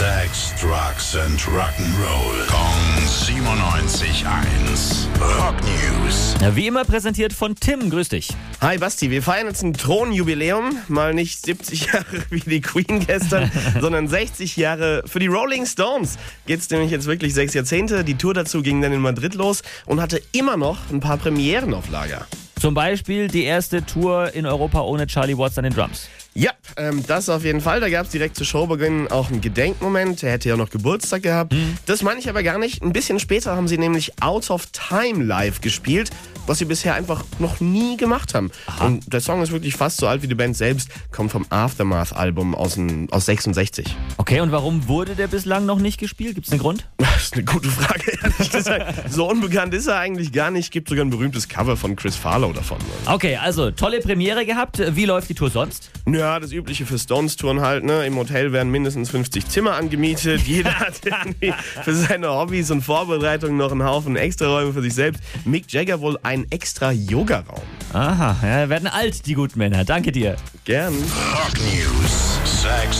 Sex, Drugs and Rock'n'Roll. Kong 97.1. Rock News. Wie immer präsentiert von Tim. Grüß dich. Hi Basti, wir feiern jetzt ein Thronjubiläum. Mal nicht 70 Jahre wie die Queen gestern, sondern 60 Jahre für die Rolling Stones. Geht's nämlich jetzt wirklich sechs Jahrzehnte. Die Tour dazu ging dann in Madrid los und hatte immer noch ein paar Premieren auf Lager. Zum Beispiel die erste Tour in Europa ohne Charlie Watts an den Drums. Ja, ähm, das auf jeden Fall. Da gab es direkt zu Showbeginn auch einen Gedenkmoment. Er hätte ja noch Geburtstag gehabt. Das meine ich aber gar nicht. Ein bisschen später haben sie nämlich Out of Time live gespielt, was sie bisher einfach noch nie gemacht haben. Und der Song ist wirklich fast so alt wie die Band selbst, kommt vom Aftermath-Album aus, aus 66. Okay, und warum wurde der bislang noch nicht gespielt? Gibt's einen Grund? Das ist eine gute Frage, ehrlich gesagt. So unbekannt ist er eigentlich gar nicht. Gibt sogar ein berühmtes Cover von Chris Farlow davon. Okay, also tolle Premiere gehabt. Wie läuft die Tour sonst? Ja, das übliche für Stones-Touren halt. Ne? Im Hotel werden mindestens 50 Zimmer angemietet. Jeder hat für seine Hobbys und Vorbereitungen noch einen Haufen Extraräume für sich selbst. Mick Jagger wohl einen extra Yoga-Raum. Aha, ja, werden alt, die guten Männer. Danke dir. Gern. Rock News. Sex,